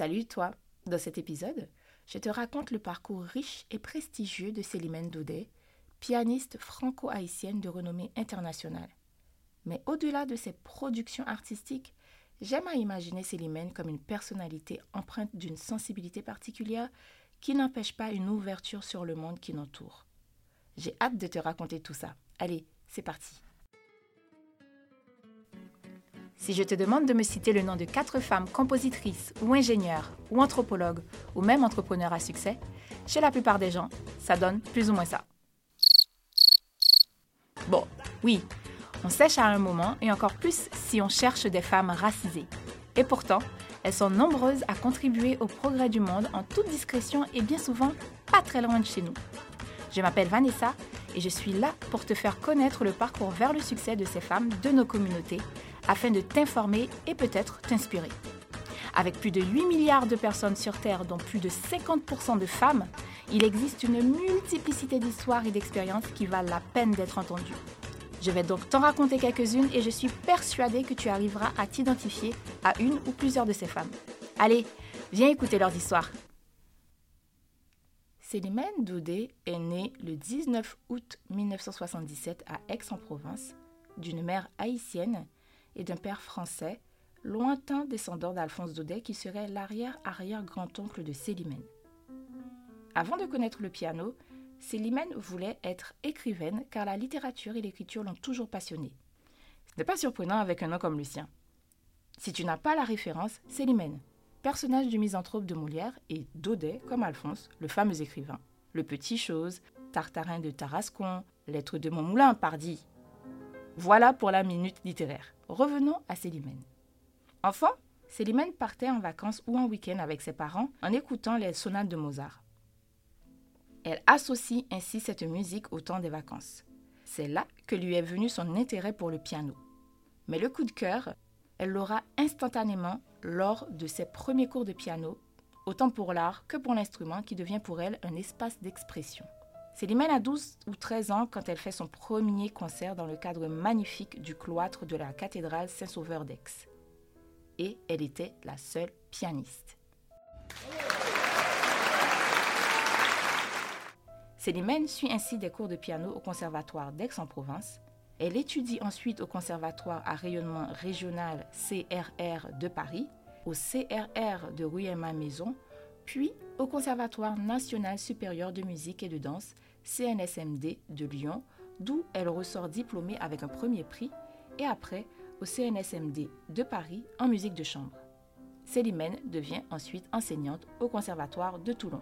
Salut toi Dans cet épisode, je te raconte le parcours riche et prestigieux de Célimène Daudet, pianiste franco-haïtienne de renommée internationale. Mais au-delà de ses productions artistiques, j'aime à imaginer Célimène comme une personnalité empreinte d'une sensibilité particulière qui n'empêche pas une ouverture sur le monde qui l'entoure. J'ai hâte de te raconter tout ça. Allez, c'est parti. Si je te demande de me citer le nom de quatre femmes compositrices ou ingénieures ou anthropologues ou même entrepreneurs à succès, chez la plupart des gens, ça donne plus ou moins ça. Bon, oui, on sèche à un moment et encore plus si on cherche des femmes racisées. Et pourtant, elles sont nombreuses à contribuer au progrès du monde en toute discrétion et bien souvent pas très loin de chez nous. Je m'appelle Vanessa et je suis là pour te faire connaître le parcours vers le succès de ces femmes de nos communautés afin de t'informer et peut-être t'inspirer. Avec plus de 8 milliards de personnes sur Terre, dont plus de 50% de femmes, il existe une multiplicité d'histoires et d'expériences qui valent la peine d'être entendues. Je vais donc t'en raconter quelques-unes et je suis persuadée que tu arriveras à t'identifier à une ou plusieurs de ces femmes. Allez, viens écouter leurs histoires. Célimène Doudé est née le 19 août 1977 à Aix-en-Provence d'une mère haïtienne et d'un père français, lointain descendant d'Alphonse Daudet qui serait l'arrière-arrière-grand-oncle de Célimène. Avant de connaître le piano, Célimène voulait être écrivaine car la littérature et l'écriture l'ont toujours passionnée. Ce n'est pas surprenant avec un nom comme Lucien. Si tu n'as pas la référence, Célimène, personnage du misanthrope de Molière, et Daudet, comme Alphonse, le fameux écrivain. Le Petit Chose, Tartarin de Tarascon, Lettre de mon moulin, pardi. Voilà pour la minute littéraire. Revenons à Célimène. Enfant, Célimène partait en vacances ou en week-end avec ses parents en écoutant les sonates de Mozart. Elle associe ainsi cette musique au temps des vacances. C'est là que lui est venu son intérêt pour le piano. Mais le coup de cœur, elle l'aura instantanément lors de ses premiers cours de piano, autant pour l'art que pour l'instrument qui devient pour elle un espace d'expression. Célimène a 12 ou 13 ans quand elle fait son premier concert dans le cadre magnifique du cloître de la cathédrale Saint-Sauveur d'Aix. Et elle était la seule pianiste. Célimène suit ainsi des cours de piano au conservatoire d'Aix-en-Provence. Elle étudie ensuite au conservatoire à rayonnement régional CRR de Paris, au CRR de Rueil-Maison, puis au Conservatoire national supérieur de musique et de danse CNSMD de Lyon, d'où elle ressort diplômée avec un premier prix, et après au CNSMD de Paris en musique de chambre. Célimène devient ensuite enseignante au Conservatoire de Toulon.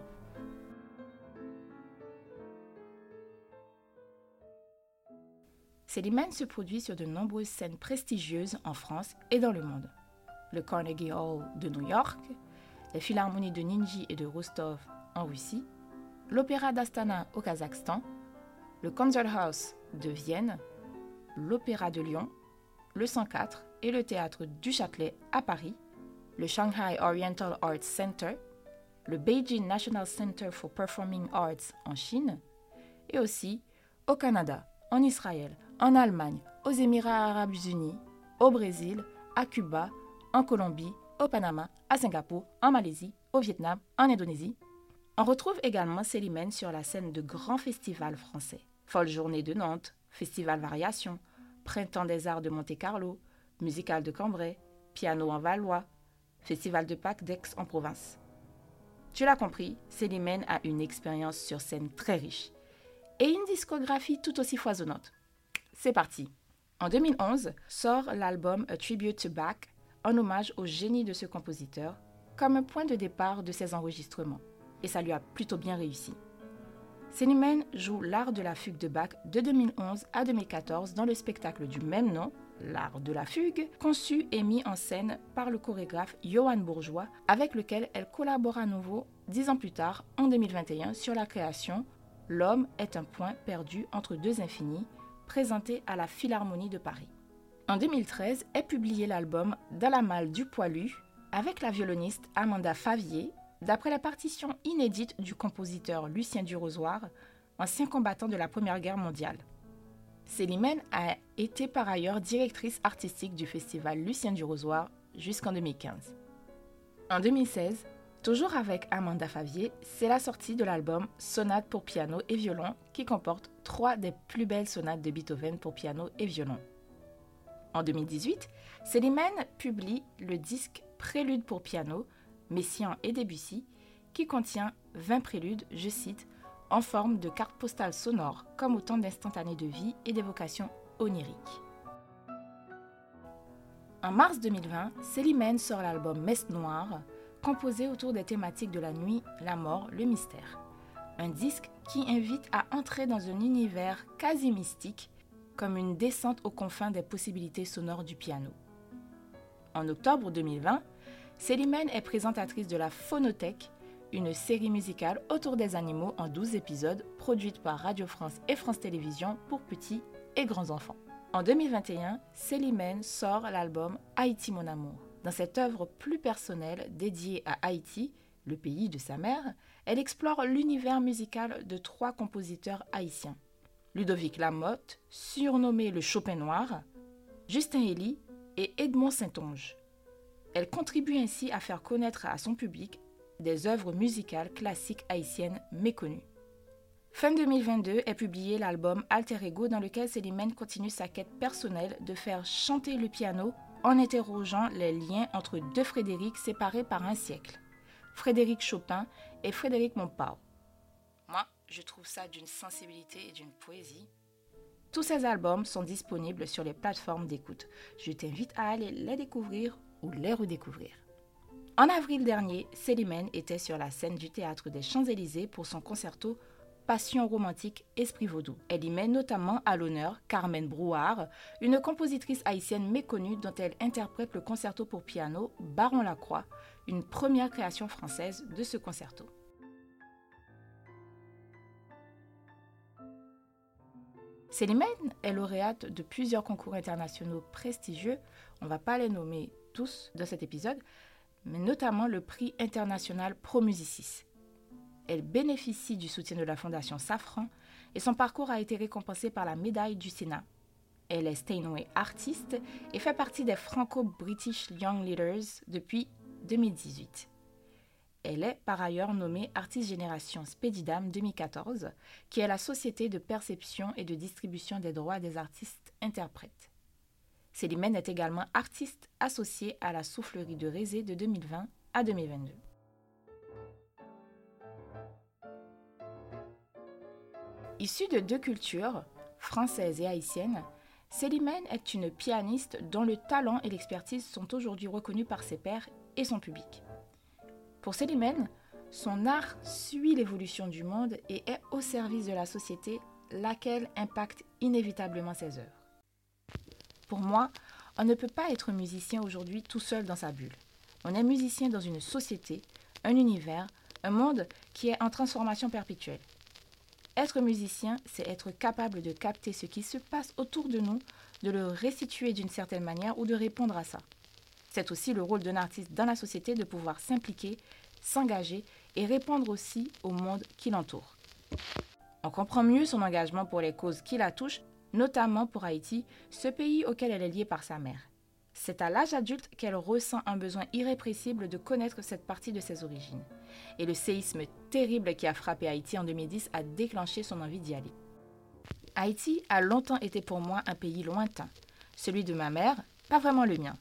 Célimène se produit sur de nombreuses scènes prestigieuses en France et dans le monde. Le Carnegie Hall de New York, les philharmonies de Ninji et de Rostov en Russie, l'Opéra d'Astana au Kazakhstan, le House de Vienne, l'Opéra de Lyon, le 104 et le Théâtre du Châtelet à Paris, le Shanghai Oriental Arts Center, le Beijing National Center for Performing Arts en Chine, et aussi au Canada, en Israël, en Allemagne, aux Émirats arabes unis, au Brésil, à Cuba, en Colombie, au Panama, à Singapour, en Malaisie, au Vietnam, en Indonésie, on retrouve également Célimène sur la scène de grands festivals français. Folle Journée de Nantes, Festival Variation, Printemps des Arts de Monte-Carlo, Musical de Cambrai, Piano en Valois, Festival de Pâques d'Aix en province. Tu l'as compris, Célimène a une expérience sur scène très riche et une discographie tout aussi foisonnante. C'est parti. En 2011 sort l'album A Tribute to Bach en hommage au génie de ce compositeur, comme point de départ de ses enregistrements et ça lui a plutôt bien réussi. Célimène joue l'art de la fugue de Bach de 2011 à 2014 dans le spectacle du même nom, L'art de la fugue, conçu et mis en scène par le chorégraphe Johan Bourgeois, avec lequel elle collabore à nouveau dix ans plus tard, en 2021, sur la création L'homme est un point perdu entre deux infinis, présenté à la Philharmonie de Paris. En 2013 est publié l'album Dans la malle du poilu, avec la violoniste Amanda Favier D'après la partition inédite du compositeur Lucien Durozoir, ancien combattant de la Première Guerre mondiale. Célimène a été par ailleurs directrice artistique du festival Lucien Durozoir jusqu'en 2015. En 2016, toujours avec Amanda Favier, c'est la sortie de l'album Sonate pour piano et violon qui comporte trois des plus belles sonates de Beethoven pour piano et violon. En 2018, Célimène publie le disque Prélude pour piano, Messiaen et Debussy, qui contient 20 préludes, je cite, en forme de cartes postales sonores, comme autant d'instantanés de vie et d'évocations oniriques. En mars 2020, Célimène sort l'album Messe Noire, composé autour des thématiques de la nuit, la mort, le mystère. Un disque qui invite à entrer dans un univers quasi mystique, comme une descente aux confins des possibilités sonores du piano. En octobre 2020, Célimène est présentatrice de la Phonothèque, une série musicale autour des animaux en 12 épisodes produite par Radio France et France Télévisions pour petits et grands enfants. En 2021, Célimène sort l'album Haïti mon amour. Dans cette œuvre plus personnelle dédiée à Haïti, le pays de sa mère, elle explore l'univers musical de trois compositeurs haïtiens. Ludovic Lamotte, surnommé le Chopin noir, Justin Elie et Edmond Saint-Onge. Elle contribue ainsi à faire connaître à son public des œuvres musicales classiques haïtiennes méconnues. Fin 2022 est publié l'album Alter Ego dans lequel Célimène continue sa quête personnelle de faire chanter le piano en interrogeant les liens entre deux Frédéric séparés par un siècle, Frédéric Chopin et Frédéric Montpau. Moi, je trouve ça d'une sensibilité et d'une poésie. Tous ces albums sont disponibles sur les plateformes d'écoute. Je t'invite à aller les découvrir ou les redécouvrir. En avril dernier, Célimène était sur la scène du théâtre des Champs-Élysées pour son concerto Passion romantique, Esprit vaudou. Elle y met notamment à l'honneur Carmen Brouard, une compositrice haïtienne méconnue dont elle interprète le concerto pour piano Baron Lacroix, une première création française de ce concerto. Célimène est lauréate de plusieurs concours internationaux prestigieux, on ne va pas les nommer tous dans cet épisode, mais notamment le prix international Pro Musicis. Elle bénéficie du soutien de la Fondation Safran et son parcours a été récompensé par la médaille du Sénat. Elle est Steinway artiste et fait partie des Franco-British Young Leaders depuis 2018. Elle est par ailleurs nommée Artiste Génération Spedidam 2014, qui est la société de perception et de distribution des droits des artistes interprètes. Célimène est également artiste associée à la soufflerie de Rézé de 2020 à 2022. Issue de deux cultures, française et haïtienne, Célimène est une pianiste dont le talent et l'expertise sont aujourd'hui reconnus par ses pairs et son public. Pour Célimène, son art suit l'évolution du monde et est au service de la société, laquelle impacte inévitablement ses œuvres. Pour moi, on ne peut pas être musicien aujourd'hui tout seul dans sa bulle. On est musicien dans une société, un univers, un monde qui est en transformation perpétuelle. Être musicien, c'est être capable de capter ce qui se passe autour de nous, de le restituer d'une certaine manière ou de répondre à ça. C'est aussi le rôle d'un artiste dans la société de pouvoir s'impliquer, s'engager et répondre aussi au monde qui l'entoure. On comprend mieux son engagement pour les causes qui la touchent notamment pour Haïti, ce pays auquel elle est liée par sa mère. C'est à l'âge adulte qu'elle ressent un besoin irrépressible de connaître cette partie de ses origines. Et le séisme terrible qui a frappé Haïti en 2010 a déclenché son envie d'y aller. Haïti a longtemps été pour moi un pays lointain. Celui de ma mère, pas vraiment le mien.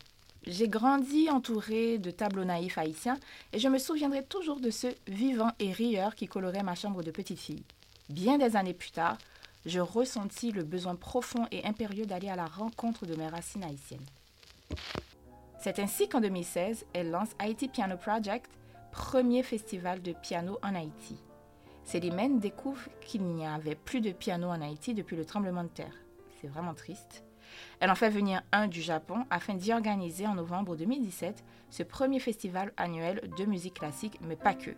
J'ai grandi entouré de tableaux naïfs haïtiens et je me souviendrai toujours de ceux vivants et rieurs qui coloraient ma chambre de petite fille. Bien des années plus tard, je ressentis le besoin profond et impérieux d'aller à la rencontre de mes racines haïtiennes. C'est ainsi qu'en 2016, elle lance Haiti Piano Project, premier festival de piano en Haïti. Célimène découvre qu'il n'y avait plus de piano en Haïti depuis le tremblement de terre. C'est vraiment triste. Elle en fait venir un du Japon afin d'y organiser en novembre 2017 ce premier festival annuel de musique classique, mais pas que.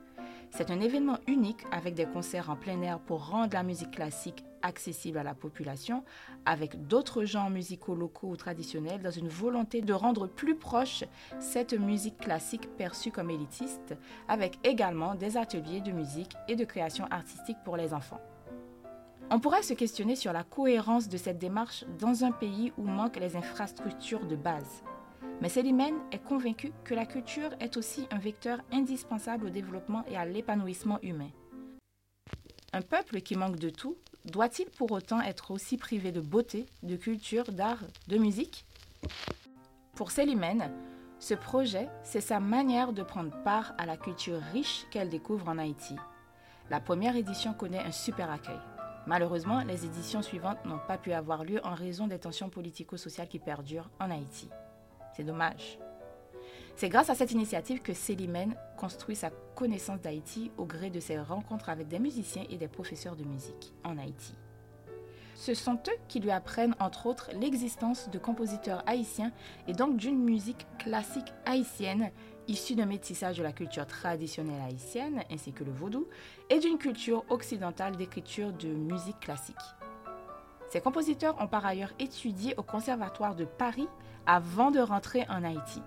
C'est un événement unique avec des concerts en plein air pour rendre la musique classique accessible à la population, avec d'autres genres musicaux locaux ou traditionnels, dans une volonté de rendre plus proche cette musique classique perçue comme élitiste, avec également des ateliers de musique et de création artistique pour les enfants. On pourrait se questionner sur la cohérence de cette démarche dans un pays où manquent les infrastructures de base. Mais Célimène est convaincu que la culture est aussi un vecteur indispensable au développement et à l'épanouissement humain. Un peuple qui manque de tout, doit-il pour autant être aussi privé de beauté, de culture, d'art, de musique? Pour Célimène, ce projet, c'est sa manière de prendre part à la culture riche qu'elle découvre en Haïti. La première édition connaît un super accueil. Malheureusement, les éditions suivantes n'ont pas pu avoir lieu en raison des tensions politico-sociales qui perdurent en Haïti. C'est dommage. C'est grâce à cette initiative que Célimène construit sa connaissance d'Haïti au gré de ses rencontres avec des musiciens et des professeurs de musique en Haïti. Ce sont eux qui lui apprennent entre autres l'existence de compositeurs haïtiens et donc d'une musique classique haïtienne issue d'un métissage de la culture traditionnelle haïtienne ainsi que le vaudou et d'une culture occidentale d'écriture de musique classique. Ces compositeurs ont par ailleurs étudié au Conservatoire de Paris avant de rentrer en Haïti.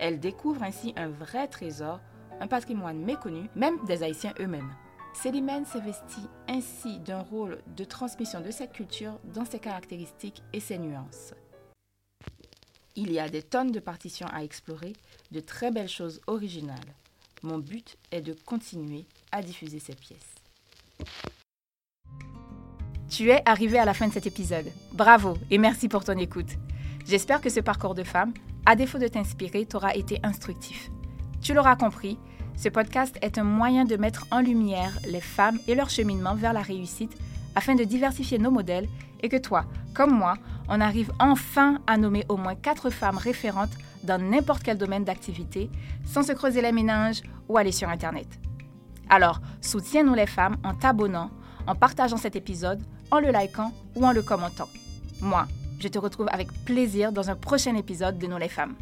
Elles découvrent ainsi un vrai trésor, un patrimoine méconnu, même des Haïtiens eux-mêmes. Célimène s'investit ainsi d'un rôle de transmission de cette culture dans ses caractéristiques et ses nuances. Il y a des tonnes de partitions à explorer, de très belles choses originales. Mon but est de continuer à diffuser ces pièces. Tu es arrivé à la fin de cet épisode. Bravo et merci pour ton écoute. J'espère que ce parcours de femme, à défaut de t'inspirer, t'aura été instructif. Tu l'auras compris, ce podcast est un moyen de mettre en lumière les femmes et leur cheminement vers la réussite afin de diversifier nos modèles et que toi, comme moi, on arrive enfin à nommer au moins quatre femmes référentes dans n'importe quel domaine d'activité sans se creuser les méninges ou aller sur Internet. Alors, soutiens-nous les femmes en t'abonnant, en partageant cet épisode, en le likant ou en le commentant. Moi, je te retrouve avec plaisir dans un prochain épisode de Nous les femmes.